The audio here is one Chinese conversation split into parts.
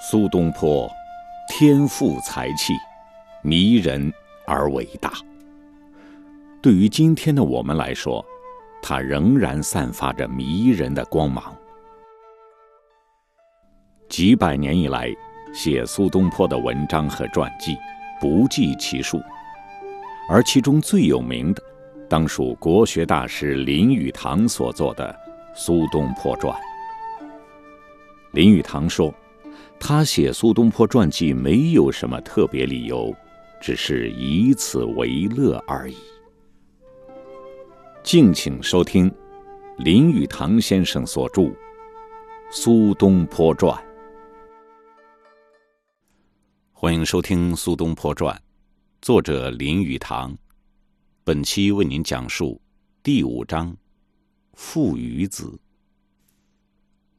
苏东坡，天赋才气，迷人而伟大。对于今天的我们来说，他仍然散发着迷人的光芒。几百年以来，写苏东坡的文章和传记不计其数，而其中最有名的，当属国学大师林语堂所作的《苏东坡传》。林语堂说。他写苏东坡传记没有什么特别理由，只是以此为乐而已。敬请收听林语堂先生所著《苏东坡传》。欢迎收听《苏东坡传》，作者林语堂。本期为您讲述第五章：父与子。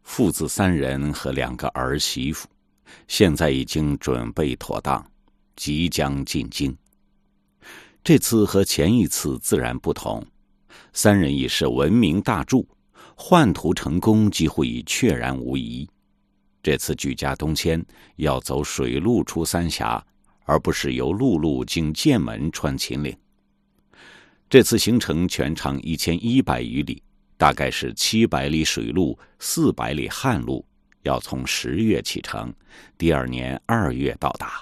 父子三人和两个儿媳妇，现在已经准备妥当，即将进京。这次和前一次自然不同，三人已是闻名大著，换图成功几乎已确然无疑。这次举家东迁，要走水路出三峡，而不是由陆路经剑门穿秦岭。这次行程全长一千一百余里。大概是七百里水路，四百里旱路，要从十月启程，第二年二月到达。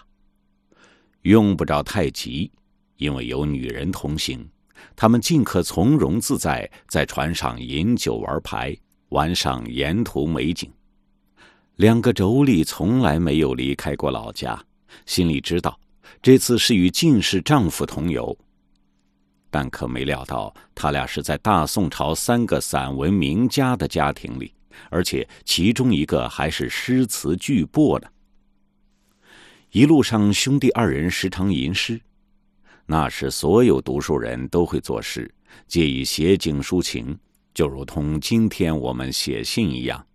用不着太急，因为有女人同行，他们尽可从容自在，在船上饮酒玩牌，玩赏沿途美景。两个妯娌从来没有离开过老家，心里知道，这次是与进士丈夫同游。但可没料到，他俩是在大宋朝三个散文名家的家庭里，而且其中一个还是诗词巨擘呢。一路上，兄弟二人时常吟诗。那时，所有读书人都会作诗，借以写景抒情，就如同今天我们写信一样。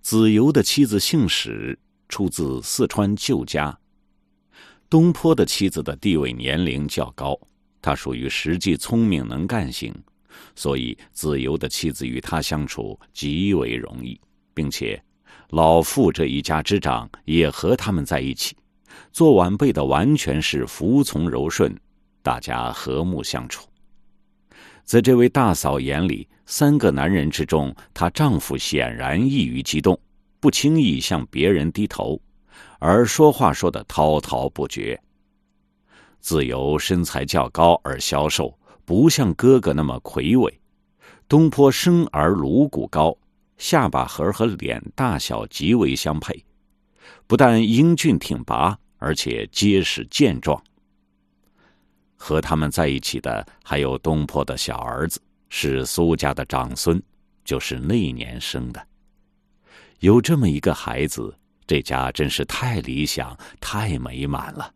子由的妻子姓史，出自四川旧家。东坡的妻子的地位年龄较高。他属于实际聪明能干型，所以子由的妻子与他相处极为容易，并且老傅这一家之长也和他们在一起，做晚辈的完全是服从柔顺，大家和睦相处。在这位大嫂眼里，三个男人之中，她丈夫显然易于激动，不轻易向别人低头，而说话说得滔滔不绝。自由身材较高而消瘦，不像哥哥那么魁伟。东坡生而颅骨高，下巴颏和脸大小极为相配，不但英俊挺拔，而且结实健壮。和他们在一起的还有东坡的小儿子，是苏家的长孙，就是那一年生的。有这么一个孩子，这家真是太理想、太美满了。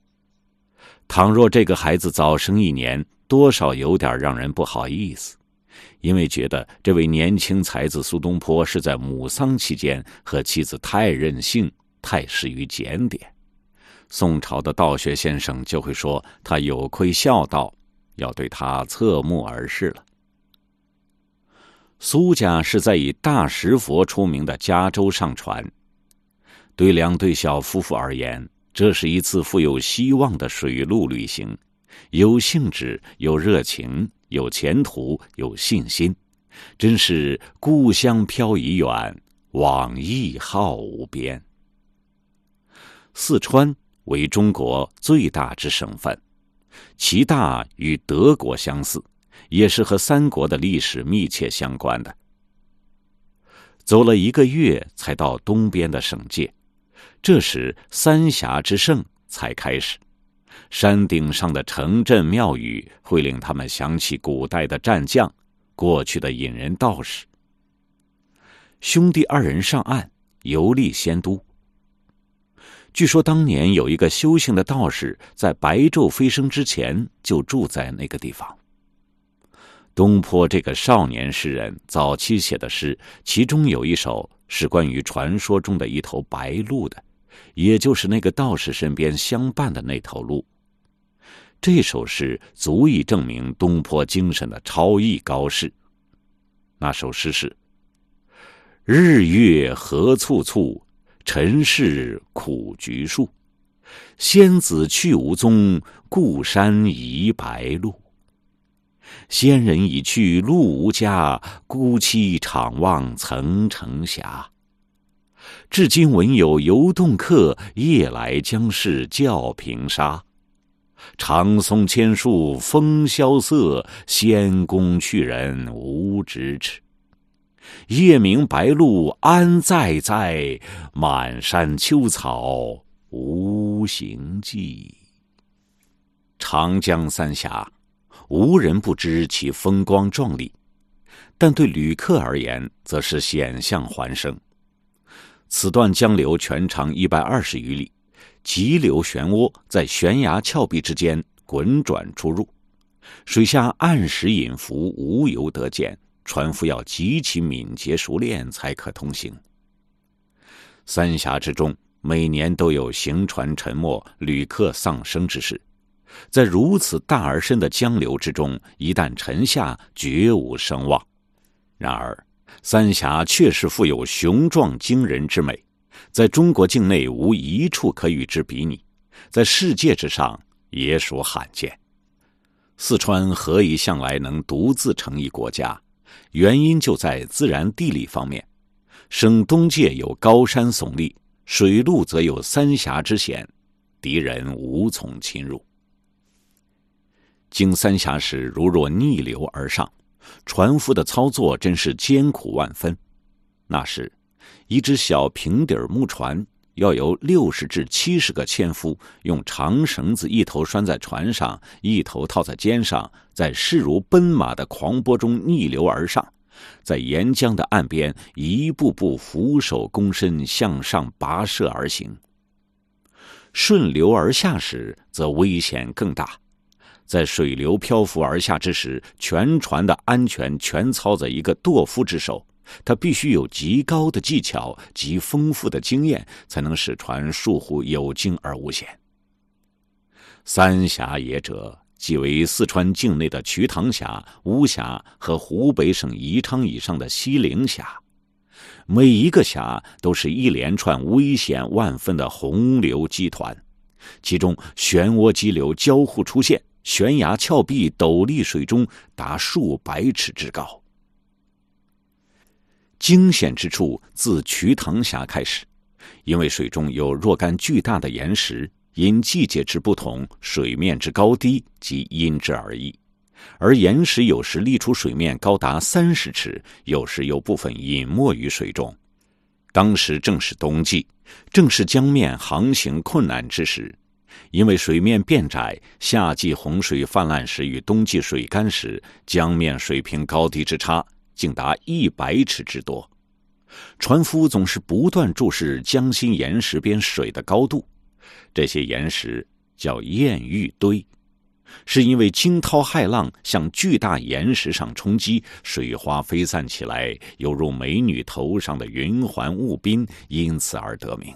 倘若这个孩子早生一年，多少有点让人不好意思，因为觉得这位年轻才子苏东坡是在母丧期间和妻子太任性，太失于检点。宋朝的道学先生就会说他有亏孝道，要对他侧目而视了。苏家是在以大石佛出名的加州上船，对两对小夫妇而言。这是一次富有希望的水路旅行，有兴致，有热情，有前途，有信心，真是故乡飘已远，往亦好无边。四川为中国最大之省份，其大与德国相似，也是和三国的历史密切相关的。走了一个月，才到东边的省界。这时，三峡之胜才开始。山顶上的城镇庙宇会令他们想起古代的战将，过去的隐人道士。兄弟二人上岸游历仙都。据说当年有一个修行的道士，在白昼飞升之前就住在那个地方。东坡这个少年诗人早期写的诗，其中有一首是关于传说中的一头白鹿的。也就是那个道士身边相伴的那头鹿。这首诗足以证明东坡精神的超逸高士。那首诗是：“日月何簇簇，尘世苦菊树。仙子去无踪，故山移白鹿。仙人已去路无家，孤栖怅望层层霞。至今闻有游洞客，夜来将是教平沙。长松千树风萧瑟，仙宫去人无咫尺。夜明白露安在哉？满山秋草无行迹。长江三峡，无人不知其风光壮丽，但对旅客而言，则是险象环生。此段江流全长一百二十余里，急流漩涡在悬崖峭壁之间滚转出入，水下暗石隐伏，无由得见。船夫要极其敏捷熟练才可通行。三峡之中，每年都有行船沉没、旅客丧生之事。在如此大而深的江流之中，一旦沉下，绝无声望。然而，三峡确实富有雄壮惊人之美，在中国境内无一处可与之比拟，在世界之上也属罕见。四川何以向来能独自成一国家？原因就在自然地理方面，省东界有高山耸立，水路则有三峡之险，敌人无从侵入。经三峡时，如若逆流而上，船夫的操作真是艰苦万分。那时，一只小平底木船。要由六十至七十个纤夫用长绳子一头拴在船上，一头套在肩上，在势如奔马的狂波中逆流而上，在沿江的岸边一步步俯首躬身向上跋涉而行。顺流而下时，则危险更大。在水流漂浮而下之时，全船的安全全操在一个舵夫之手。他必须有极高的技巧、极丰富的经验，才能使船疏忽有惊而无险。三峡也者，即为四川境内的瞿塘峡、巫峡和湖北省宜昌以上的西陵峡。每一个峡都是一连串危险万分的洪流激团，其中漩涡激流交互出现，悬崖峭壁陡立水中达数百尺之高。惊险之处自瞿塘峡开始，因为水中有若干巨大的岩石，因季节之不同，水面之高低即因之而异。而岩石有时立出水面高达三十尺，有时有部分隐没于水中。当时正是冬季，正是江面航行困难之时，因为水面变窄，夏季洪水泛滥时与冬季水干时，江面水平高低之差。竟达一百尺之多，船夫总是不断注视江心岩石边水的高度。这些岩石叫艳玉堆，是因为惊涛骇浪向巨大岩石上冲击，水花飞散起来，犹如美女头上的云环雾鬓，因此而得名。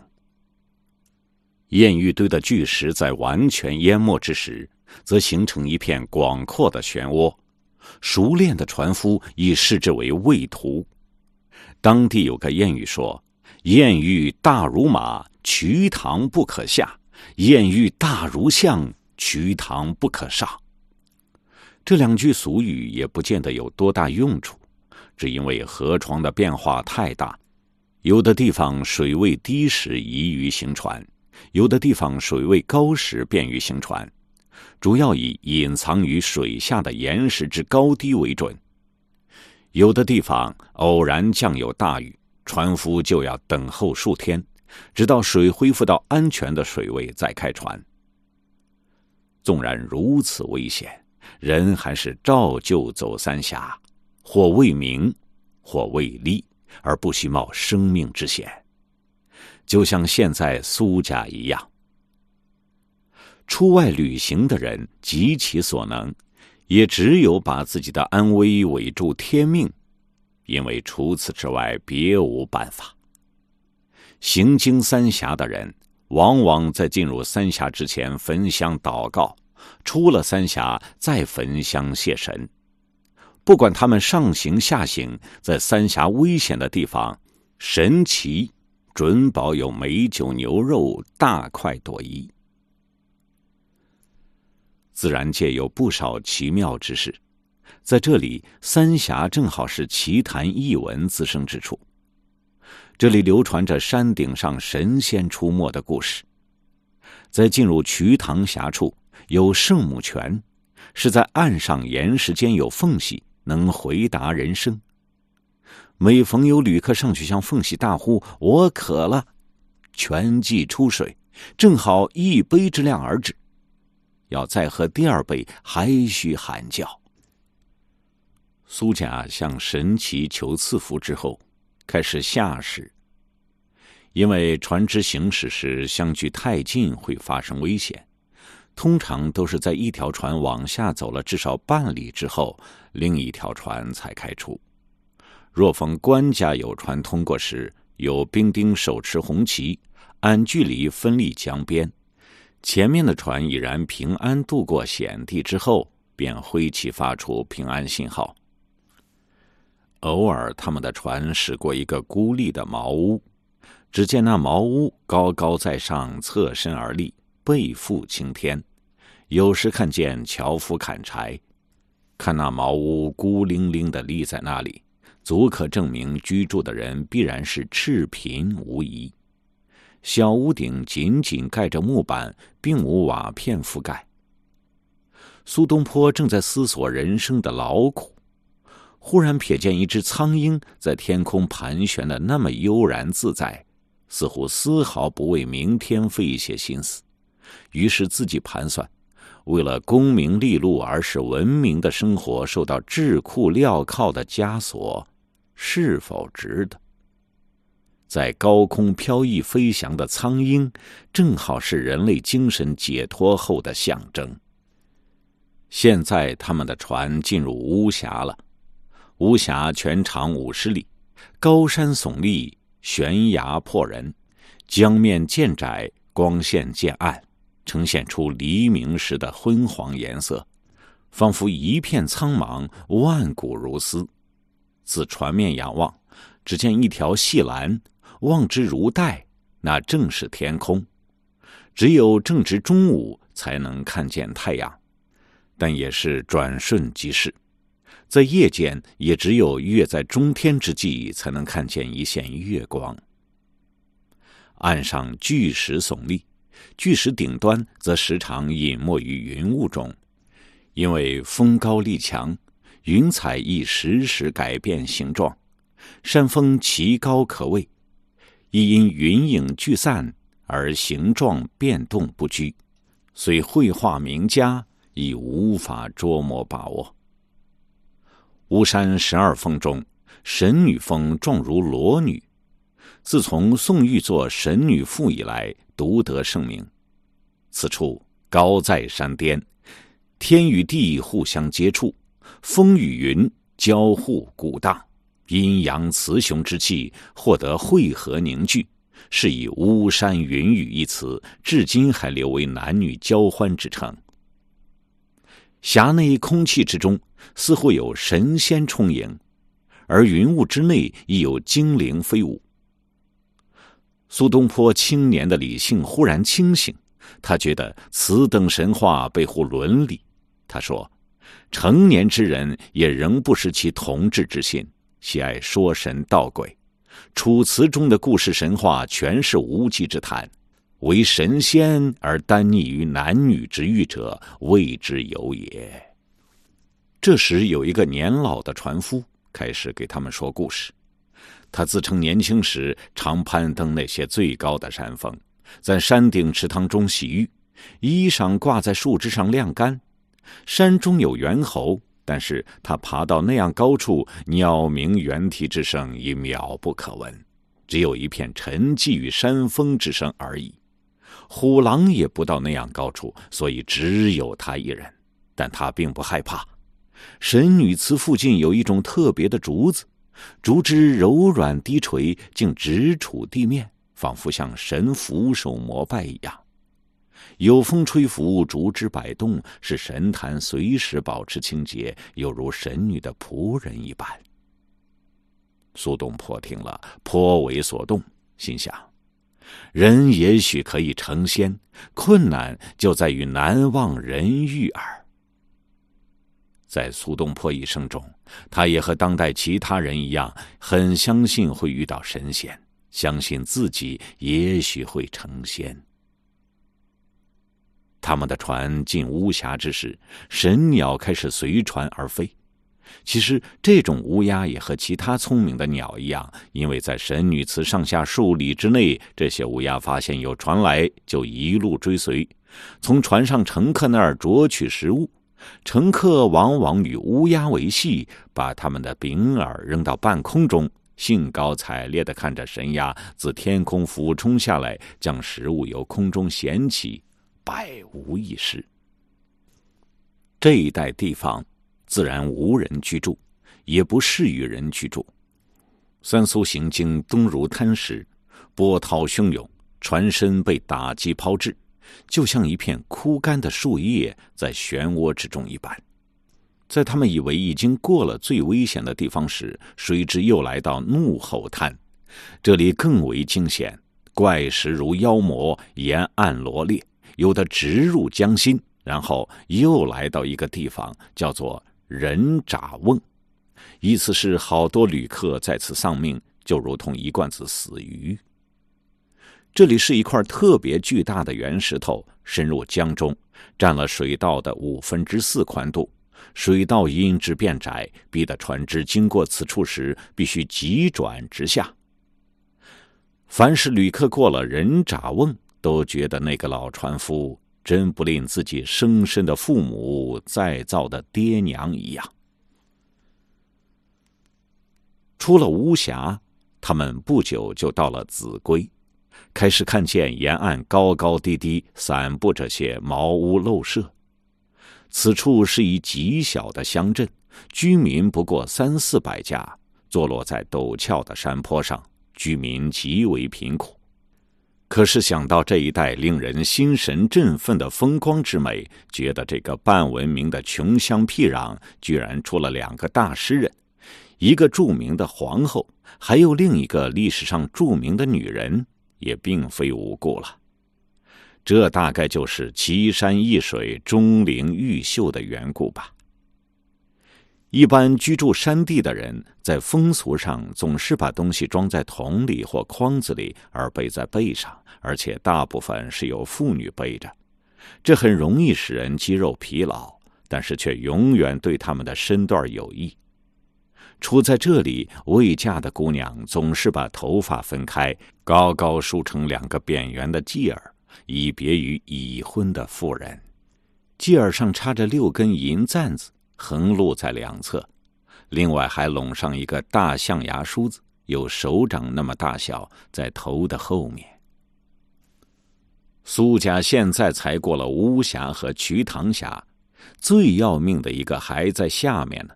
艳玉堆的巨石在完全淹没之时，则形成一片广阔的漩涡。熟练的船夫以视之为畏途。当地有个谚语说：“艳遇大如马，瞿塘不可下；艳遇大如象，瞿塘不可上。”这两句俗语也不见得有多大用处，只因为河床的变化太大，有的地方水位低时宜于行船，有的地方水位高时便于行船。主要以隐藏于水下的岩石之高低为准。有的地方偶然降有大雨，船夫就要等候数天，直到水恢复到安全的水位再开船。纵然如此危险，人还是照旧走三峡，或为名，或为利，而不惜冒生命之险。就像现在苏家一样。出外旅行的人极其所能，也只有把自己的安危委住天命，因为除此之外别无办法。行经三峡的人，往往在进入三峡之前焚香祷告，出了三峡再焚香谢神。不管他们上行下行，在三峡危险的地方，神奇准保有美酒牛肉大快朵颐。自然界有不少奇妙之事，在这里，三峡正好是奇谈异闻滋生之处。这里流传着山顶上神仙出没的故事。在进入瞿塘峡处，有圣母泉，是在岸上岩石间有缝隙，能回答人声。每逢有旅客上去向缝隙大呼“我渴了”，泉即出水，正好一杯之量而止。要再喝第二杯，还需喊叫。苏贾向神奇求赐福之后，开始下驶。因为船只行驶时相距太近会发生危险，通常都是在一条船往下走了至少半里之后，另一条船才开出。若逢官家有船通过时，有兵丁手持红旗，按距离分立江边。前面的船已然平安渡过险地之后，便挥旗发出平安信号。偶尔，他们的船驶过一个孤立的茅屋，只见那茅屋高高在上，侧身而立，背负青天。有时看见樵夫砍柴，看那茅屋孤零零的立在那里，足可证明居住的人必然是赤贫无疑。小屋顶紧紧盖着木板，并无瓦片覆盖。苏东坡正在思索人生的劳苦，忽然瞥见一只苍鹰在天空盘旋的那么悠然自在，似乎丝毫不为明天费一些心思。于是自己盘算，为了功名利禄而使文明的生活受到智库镣铐的枷锁，是否值得？在高空飘逸飞翔的苍鹰，正好是人类精神解脱后的象征。现在他们的船进入巫峡了，巫峡全长五十里，高山耸立，悬崖迫人，江面渐窄，光线渐暗，呈现出黎明时的昏黄颜色，仿佛一片苍茫，万古如斯。自船面仰望，只见一条细栏。望之如带，那正是天空。只有正值中午才能看见太阳，但也是转瞬即逝。在夜间，也只有月在中天之际才能看见一线月光。岸上巨石耸立，巨石顶端则时常隐没于云雾中，因为风高力强，云彩亦时时改变形状，山峰奇高可畏。亦因云影聚散而形状变动不居，虽绘画名家亦无法捉摸把握。巫山十二峰中，神女峰状如裸女，自从宋玉作《神女赋》以来，独得盛名。此处高在山巅，天与地互相接触，风与云交互鼓荡。阴阳雌雄之气获得汇合凝聚，是以“巫山云雨”一词至今还留为男女交欢之称。峡内空气之中似乎有神仙充盈，而云雾之内亦有精灵飞舞。苏东坡青年的理性忽然清醒，他觉得此等神话背乎伦理。他说：“成年之人也仍不失其童稚之心。”喜爱说神道鬼，《楚辞》中的故事神话全是无稽之谈，唯神仙而单溺于男女之欲者，谓之有也。这时，有一个年老的船夫开始给他们说故事。他自称年轻时常攀登那些最高的山峰，在山顶池塘中洗浴，衣裳挂在树枝上晾干。山中有猿猴。但是他爬到那样高处，鸟鸣猿啼之声已渺不可闻，只有一片沉寂与山峰之声而已。虎狼也不到那样高处，所以只有他一人。但他并不害怕。神女祠附近有一种特别的竹子，竹枝柔软低垂，竟直触地面，仿佛向神俯首膜拜一样。有风吹拂，竹枝摆动，使神坛随时保持清洁，犹如神女的仆人一般。苏东坡听了，颇为所动，心想：人也许可以成仙，困难就在于难忘人欲耳。在苏东坡一生中，他也和当代其他人一样，很相信会遇到神仙，相信自己也许会成仙。他们的船进巫峡之时，神鸟开始随船而飞。其实，这种乌鸦也和其他聪明的鸟一样，因为在神女祠上下数里之内，这些乌鸦发现有船来，就一路追随，从船上乘客那儿啄取食物。乘客往往与乌鸦为戏，把他们的饼饵扔到半空中，兴高采烈地看着神鸦自天空俯冲下来，将食物由空中衔起。百无一失。这一带地方自然无人居住，也不适于人居住。三苏行经东如滩时，波涛汹涌，船身被打击抛掷，就像一片枯干的树叶在漩涡之中一般。在他们以为已经过了最危险的地方时，谁知又来到怒吼滩，这里更为惊险，怪石如妖魔，沿岸罗列。有的直入江心，然后又来到一个地方，叫做人闸瓮，意思是好多旅客在此丧命，就如同一罐子死鱼。这里是一块特别巨大的圆石头，深入江中，占了水道的五分之四宽度。水道因之变窄，逼得船只经过此处时必须急转直下。凡是旅客过了人闸瓮，都觉得那个老船夫真不吝自己生身的父母再造的爹娘一样。出了巫峡，他们不久就到了秭归，开始看见沿岸高高低低散布着些茅屋陋舍。此处是一极小的乡镇，居民不过三四百家，坐落在陡峭的山坡上，居民极为贫苦。可是想到这一带令人心神振奋的风光之美，觉得这个半文明的穷乡僻壤居然出了两个大诗人，一个著名的皇后，还有另一个历史上著名的女人，也并非无故了。这大概就是奇山异水、钟灵毓秀的缘故吧。一般居住山地的人，在风俗上总是把东西装在桶里或筐子里，而背在背上，而且大部分是由妇女背着，这很容易使人肌肉疲劳，但是却永远对他们的身段有益。处在这里，未嫁的姑娘总是把头发分开，高高梳成两个扁圆的髻儿，以别于已婚的妇人。髻儿上插着六根银簪子。横露在两侧，另外还拢上一个大象牙梳子，有手掌那么大小，在头的后面。苏家现在才过了巫峡和瞿塘峡，最要命的一个还在下面呢。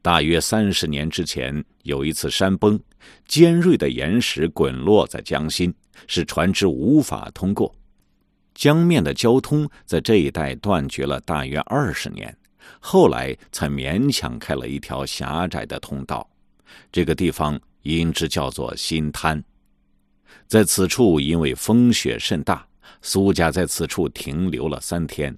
大约三十年之前，有一次山崩，尖锐的岩石滚落在江心，使船只无法通过，江面的交通在这一带断绝了大约二十年。后来才勉强开了一条狭窄的通道，这个地方因之叫做新滩。在此处，因为风雪甚大，苏家在此处停留了三天。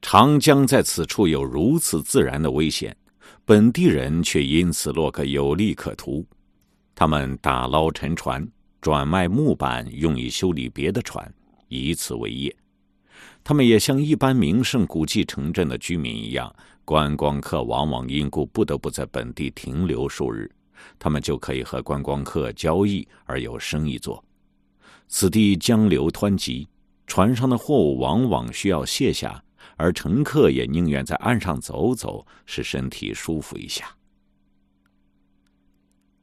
长江在此处有如此自然的危险，本地人却因此落个有利可图。他们打捞沉船，转卖木板，用以修理别的船，以此为业。他们也像一般名胜古迹城镇的居民一样，观光客往往因故不得不在本地停留数日，他们就可以和观光客交易而有生意做。此地江流湍急，船上的货物往往需要卸下，而乘客也宁愿在岸上走走，使身体舒服一下。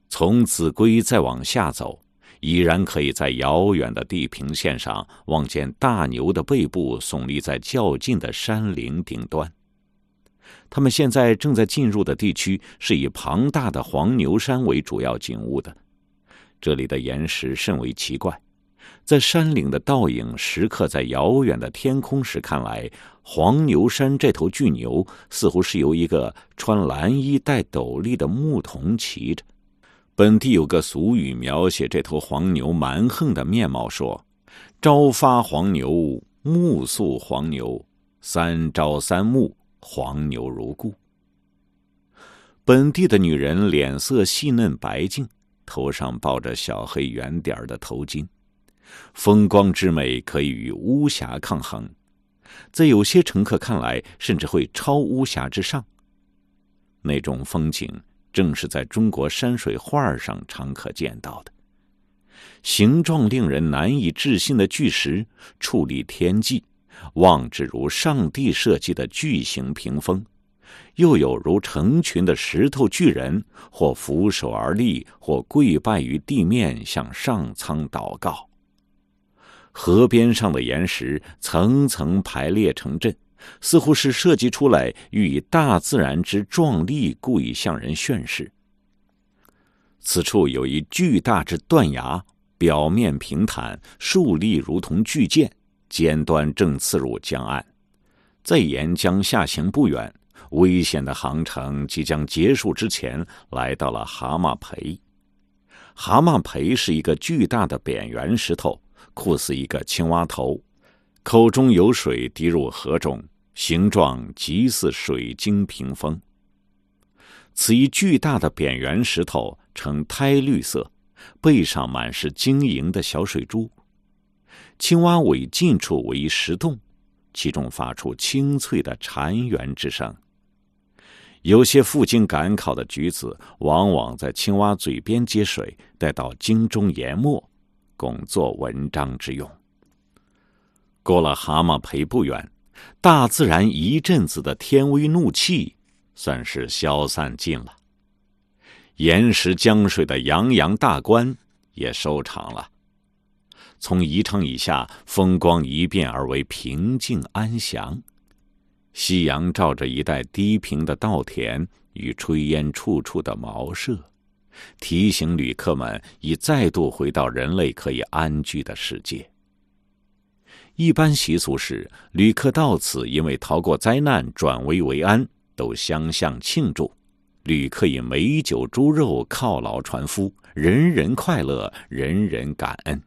从秭归再往下走。已然可以在遥远的地平线上望见大牛的背部耸立在较近的山岭顶端。他们现在正在进入的地区是以庞大的黄牛山为主要景物的。这里的岩石甚为奇怪，在山岭的倒影时刻在遥远的天空时看来，黄牛山这头巨牛似乎是由一个穿蓝衣戴斗笠的牧童骑着。本地有个俗语描写这头黄牛蛮横的面貌，说：“朝发黄牛，暮宿黄牛，三朝三暮，黄牛如故。”本地的女人脸色细嫩白净，头上抱着小黑圆点的头巾，风光之美可以与巫峡抗衡，在有些乘客看来，甚至会超巫峡之上。那种风景。正是在中国山水画上常可见到的，形状令人难以置信的巨石矗立天际，望之如上帝设计的巨型屏风；又有如成群的石头巨人，或俯首而立，或跪拜于地面向上苍祷告。河边上的岩石层层排列成阵。似乎是设计出来，欲以大自然之壮丽，故意向人宣示。此处有一巨大之断崖，表面平坦，竖立如同巨剑，尖端正刺入江岸。在沿江下行不远，危险的航程即将结束之前，来到了蛤蟆培。蛤蟆培是一个巨大的扁圆石头，酷似一个青蛙头，口中有水滴入河中。形状极似水晶屏风。此一巨大的扁圆石头呈胎绿色，背上满是晶莹的小水珠。青蛙尾近处为一石洞，其中发出清脆的潺湲之声。有些赴京赶考的举子，往往在青蛙嘴边接水，带到京中研墨，供作文章之用。过了蛤蟆培不远。大自然一阵子的天威怒气，算是消散尽了。岩石江水的洋洋大观也收场了。从宜昌以下，风光一变而为平静安详。夕阳照着一带低平的稻田与炊烟处处的茅舍，提醒旅客们已再度回到人类可以安居的世界。一般习俗是，旅客到此因为逃过灾难，转危为安，都相向庆祝。旅客以美酒猪肉犒劳船夫，人人快乐，人人感恩。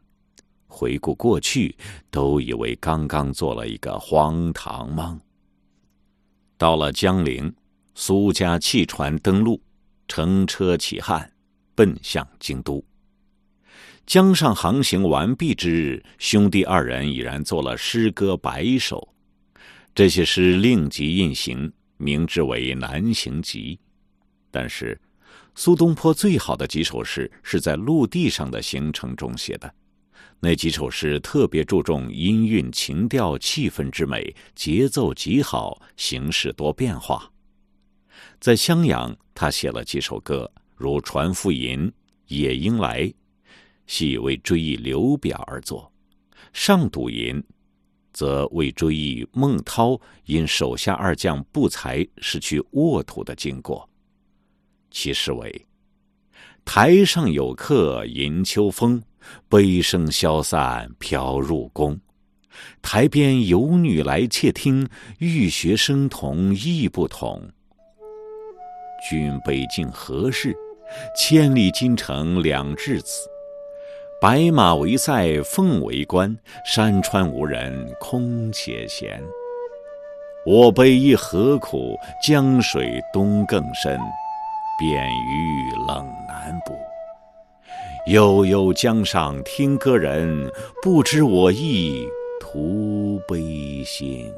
回顾过去，都以为刚刚做了一个荒唐梦。到了江陵，苏家弃船登陆，乘车起汉，奔向京都。江上航行完毕之日，兄弟二人已然做了诗歌百首。这些诗另集印行，名之为《南行集》。但是，苏东坡最好的几首诗是在陆地上的行程中写的。那几首诗特别注重音韵、情调、气氛之美，节奏极好，形式多变化。在襄阳，他写了几首歌，如《船夫吟》《野莺来》。系为追忆刘表而作，《上赌吟》则为追忆孟涛因手下二将不才失去沃土的经过。其诗为：“台上有客吟秋风，悲声消散飘入宫。台边有女来窃听，欲学声同意不同。君北境何事？千里京城两稚子。”白马为塞，凤为冠，山川无人空且闲。我悲亦何苦？江水东更深，便于冷难补。悠悠江上听歌人，不知我意图悲心。